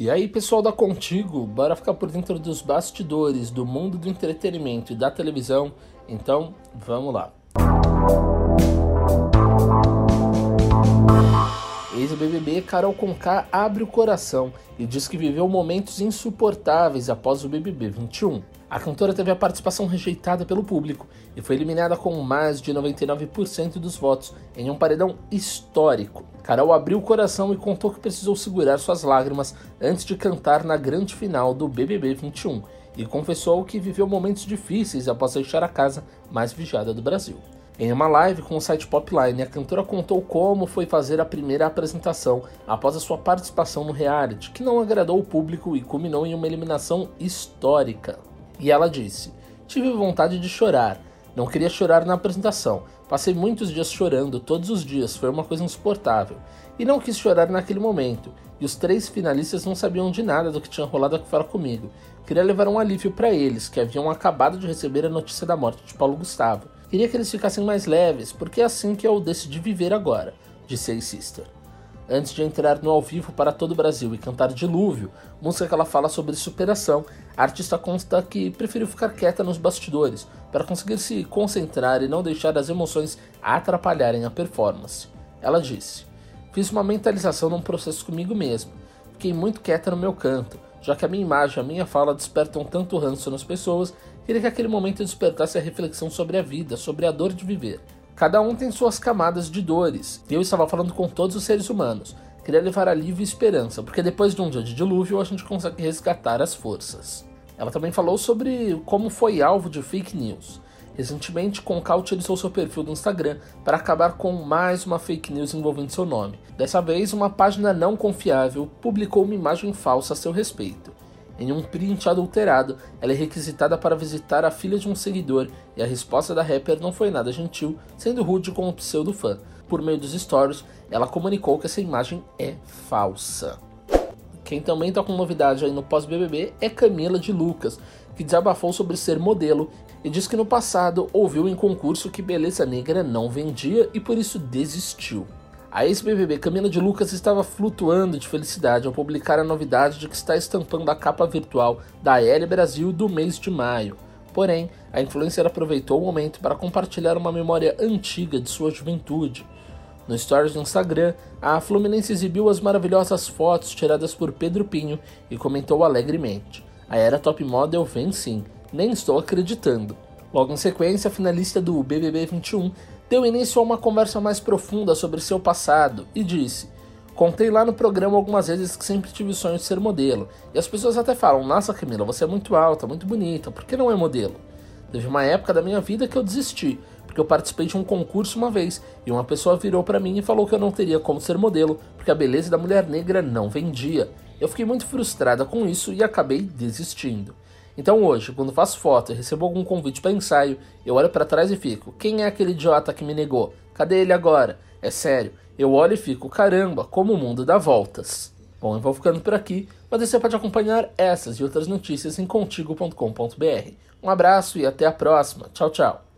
E aí, pessoal da Contigo, bora ficar por dentro dos bastidores do mundo do entretenimento e da televisão? Então, vamos lá. Ex-BBB Carol Conká abre o coração e diz que viveu momentos insuportáveis após o BBB 21. A cantora teve a participação rejeitada pelo público e foi eliminada com mais de 99% dos votos em um paredão histórico. Carol abriu o coração e contou que precisou segurar suas lágrimas antes de cantar na grande final do BBB 21 e confessou que viveu momentos difíceis após deixar a casa mais vigiada do Brasil. Em uma live com o site Popline, a cantora contou como foi fazer a primeira apresentação após a sua participação no reality, que não agradou o público e culminou em uma eliminação histórica. E ela disse: Tive vontade de chorar. Não queria chorar na apresentação. Passei muitos dias chorando, todos os dias, foi uma coisa insuportável. E não quis chorar naquele momento. E os três finalistas não sabiam de nada do que tinha rolado fora comigo. Queria levar um alívio para eles, que haviam acabado de receber a notícia da morte de Paulo Gustavo. Queria que eles ficassem mais leves, porque é assim que eu decidi viver agora, disse a Sister. Antes de entrar no ao vivo para todo o Brasil e cantar Dilúvio, música que ela fala sobre superação, a artista consta que preferiu ficar quieta nos bastidores para conseguir se concentrar e não deixar as emoções atrapalharem a performance. Ela disse: Fiz uma mentalização num processo comigo mesma. Fiquei muito quieta no meu canto, já que a minha imagem a minha fala despertam tanto ranço nas pessoas Queria que aquele momento despertasse a reflexão sobre a vida, sobre a dor de viver. Cada um tem suas camadas de dores, eu estava falando com todos os seres humanos. Queria levar alívio e esperança, porque depois de um dia de dilúvio a gente consegue resgatar as forças. Ela também falou sobre como foi alvo de fake news. Recentemente, Conká utilizou seu perfil do Instagram para acabar com mais uma fake news envolvendo seu nome. Dessa vez, uma página não confiável publicou uma imagem falsa a seu respeito. Em um print adulterado, ela é requisitada para visitar a filha de um seguidor e a resposta da rapper não foi nada gentil, sendo rude com o pseudo fã. Por meio dos stories, ela comunicou que essa imagem é falsa. Quem também está com novidade aí no pós-BBB é Camila de Lucas, que desabafou sobre ser modelo e diz que no passado ouviu em concurso que beleza negra não vendia e por isso desistiu. A ex-BBB Camila de Lucas estava flutuando de felicidade ao publicar a novidade de que está estampando a capa virtual da L Brasil do mês de maio. Porém, a influencer aproveitou o momento para compartilhar uma memória antiga de sua juventude. No stories do Instagram, a Fluminense exibiu as maravilhosas fotos tiradas por Pedro Pinho e comentou alegremente: A era top model vem sim, nem estou acreditando. Logo em sequência, a finalista do BBB 21 deu início a uma conversa mais profunda sobre seu passado e disse: Contei lá no programa algumas vezes que sempre tive o sonho de ser modelo. E as pessoas até falam: Nossa, Camila, você é muito alta, muito bonita, por que não é modelo? Teve uma época da minha vida que eu desisti, porque eu participei de um concurso uma vez e uma pessoa virou para mim e falou que eu não teria como ser modelo, porque a beleza da mulher negra não vendia. Eu fiquei muito frustrada com isso e acabei desistindo. Então hoje, quando faço foto e recebo algum convite para ensaio, eu olho para trás e fico: quem é aquele idiota que me negou? Cadê ele agora? É sério, eu olho e fico: caramba, como o mundo dá voltas. Bom, eu vou ficando por aqui, mas você pode acompanhar essas e outras notícias em contigo.com.br. Um abraço e até a próxima. Tchau, tchau.